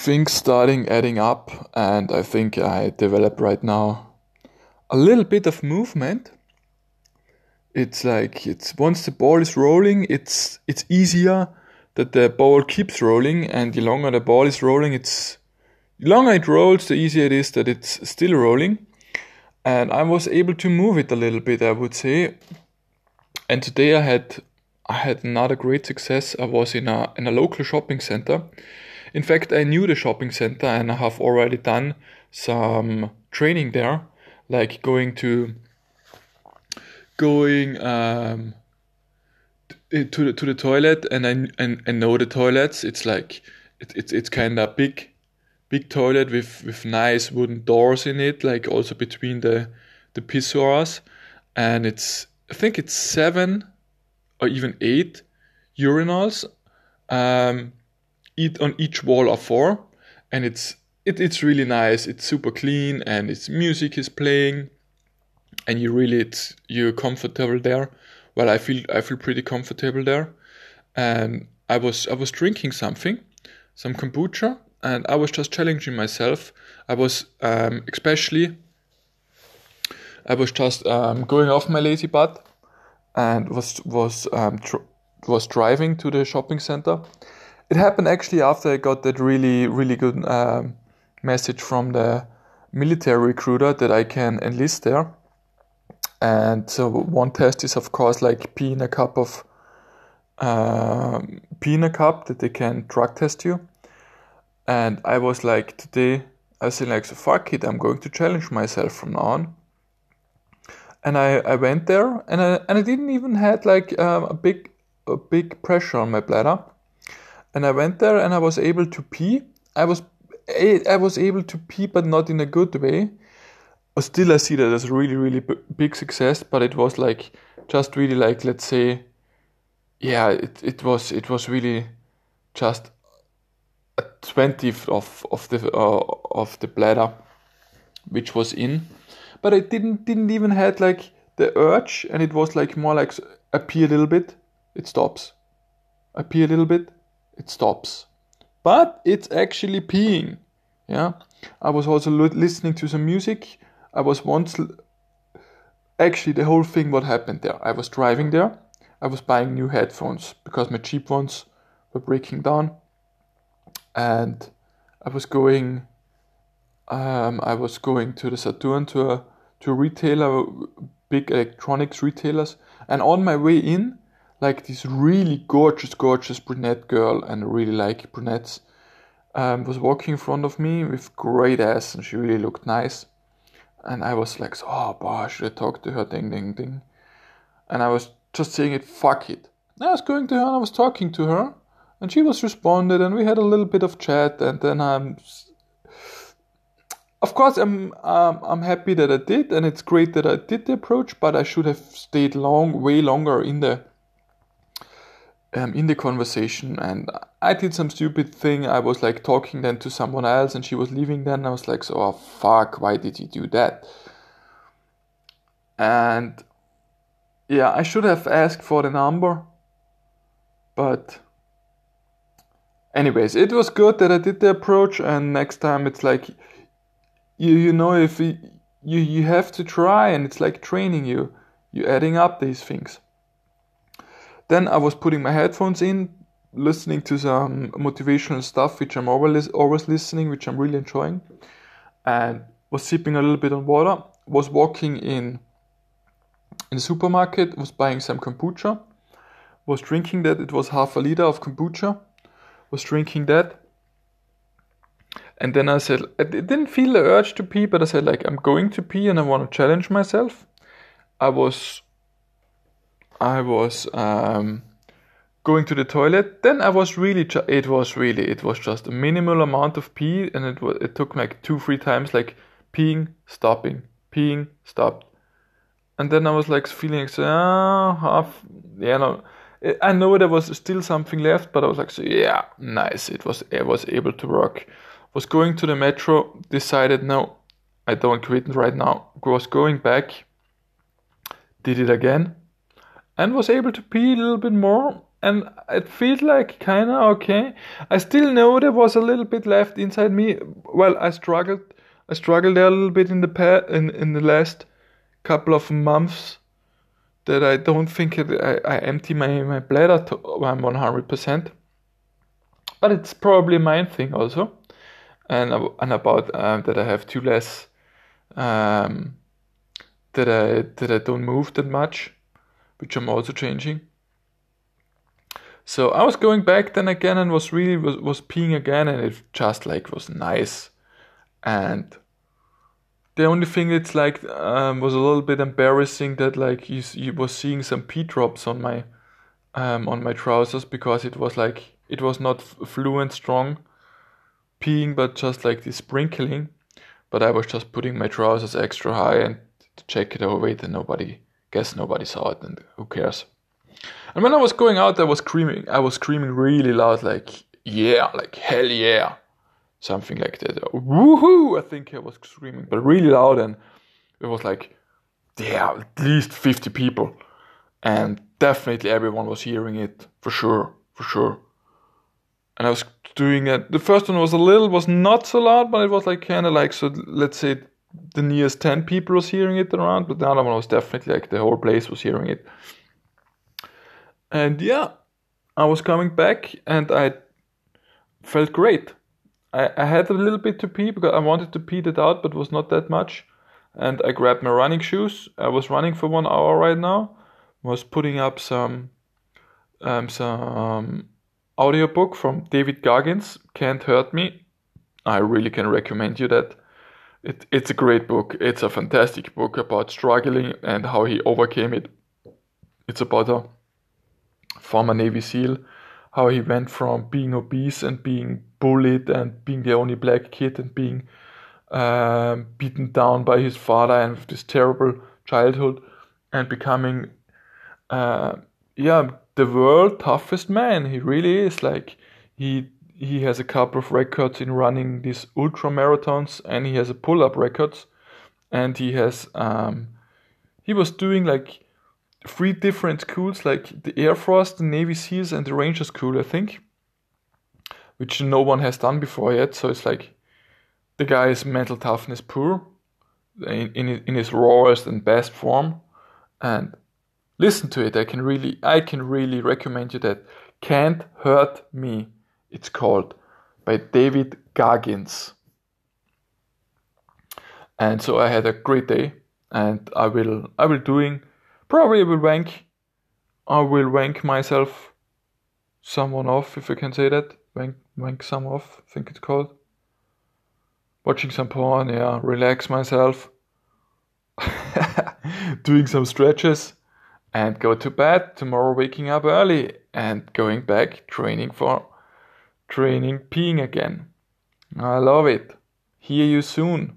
things starting adding up, and I think I develop right now a little bit of movement. It's like it's once the ball is rolling, it's it's easier that the ball keeps rolling, and the longer the ball is rolling, it's the longer it rolls, the easier it is that it's still rolling. And I was able to move it a little bit, I would say. And today I had I had another great success. I was in a in a local shopping center. In fact, I knew the shopping center and I have already done some training there, like going to going um, to the to the toilet, and I and I know the toilets. It's like it, it's it's kind of big, big toilet with with nice wooden doors in it, like also between the the pissoirs, and it's I think it's seven or even eight urinals. Um, on each wall are four, and it's it, it's really nice. It's super clean, and its music is playing, and you really it's you're comfortable there. Well, I feel I feel pretty comfortable there, and I was I was drinking something, some kombucha, and I was just challenging myself. I was um, especially I was just um, going off my lazy butt and was was um, tr- was driving to the shopping center. It happened actually after I got that really really good um, message from the military recruiter that I can enlist there. And so one test is of course like pee in a cup of um, pee in a cup that they can drug test you. And I was like today I was like so fuck it I'm going to challenge myself from now on and I, I went there and I, and I didn't even had like um, a big a big pressure on my bladder and I went there and I was able to pee. I was I was able to pee but not in a good way. Still I see that as a really really b- big success but it was like just really like let's say yeah it, it was it was really just a twentieth of of the uh, of the bladder which was in. But I didn't didn't even had like the urge, and it was like more like pee a little bit, it stops. Pee a little bit, it stops. But it's actually peeing. Yeah, I was also listening to some music. I was once actually the whole thing what happened there. I was driving there. I was buying new headphones because my cheap ones were breaking down, and I was going. Um, I was going to the Saturn to a to a retailer, big electronics retailers, and on my way in, like this really gorgeous, gorgeous brunette girl, and I really like brunettes, um, was walking in front of me with great ass, and she really looked nice. And I was like, oh, boy, should I talk to her? Ding, ding, ding. And I was just saying it, fuck it. And I was going to her and I was talking to her, and she was responded, and we had a little bit of chat, and then I'm of course I'm um, I'm happy that I did, and it's great that I did the approach. But I should have stayed long, way longer in the um, in the conversation. And I did some stupid thing. I was like talking then to someone else, and she was leaving. Then I was like, so oh, fuck, why did you do that? And yeah, I should have asked for the number, but anyways, it was good that I did the approach. And next time it's like you you know if you you have to try and it's like training you you adding up these things then i was putting my headphones in listening to some motivational stuff which i'm always always listening which i'm really enjoying and was sipping a little bit on water. Was walking in in the supermarket was buying some kombucha. Was drinking that it was half a liter of kombucha. Was drinking that. And then I said, I didn't feel the urge to pee, but I said, like, I'm going to pee and I want to challenge myself. I was, I was um, going to the toilet. Then I was really, it was really, it was just a minimal amount of pee, and it was, it took like two, three times, like peeing, stopping, peeing, stopped. And then I was like feeling, so, oh, half, yeah, no. I know there was still something left, but I was like, so yeah, nice. It was, I was able to work was going to the metro, decided no, I don't quit right now. Was going back, did it again, and was able to pee a little bit more. and it felt like kind of okay. I still know there was a little bit left inside me. Well, I struggled. I struggled there a little bit in the pa- in in the last couple of months. That I don't think it, I, I empty my my bladder to I'm 100 percent. But it's probably mind thing also, and and about um, that I have too less. Um, that I that I don't move that much, which I'm also changing. So I was going back then again and was really was, was peeing again and it just like was nice. And the only thing it's like um, was a little bit embarrassing that like you, you was seeing some pee drops on my um, on my trousers because it was like it was not fluent strong peeing but just like this sprinkling. But I was just putting my trousers extra high and to check it over it and nobody guess nobody saw it and who cares. And when I was going out, I was screaming. I was screaming really loud, like "Yeah!" like "Hell yeah!" something like that. Woohoo! I think I was screaming, but really loud, and it was like, yeah, at least fifty people, and definitely everyone was hearing it for sure, for sure. And I was doing it. The first one was a little, was not so loud, but it was like kind of like so. Let's say the nearest ten people was hearing it around, but the other one was definitely like the whole place was hearing it. And yeah, I was coming back and I felt great. I, I had a little bit to pee because I wanted to pee it out, but was not that much. And I grabbed my running shoes. I was running for one hour right now. Was putting up some um, some audiobook from David Goggins, Can't Hurt Me. I really can recommend you that. It, it's a great book. It's a fantastic book about struggling and how he overcame it. It's about a former Navy SEAL, how he went from being obese and being bullied and being the only black kid and being um, beaten down by his father and with this terrible childhood and becoming, uh, yeah, the world toughest man. He really is. Like he he has a couple of records in running these ultra marathons and he has a pull up records and he has um, he was doing like three different schools, like the Air Force, the Navy SEALs, and the Ranger School, I think, which no one has done before yet. So it's like the guy's mental toughness poor in, in, in his rawest and best form. And listen to it. I can really, I can really recommend you that. Can't Hurt Me, it's called, by David Goggins. And so I had a great day, and I will, I will doing Probably will rank. I will rank myself someone off, if I can say that. Rank, rank some off, I think it's called. Watching some porn, yeah, relax myself. Doing some stretches and go to bed. Tomorrow waking up early and going back training for training peeing again. I love it. Hear you soon.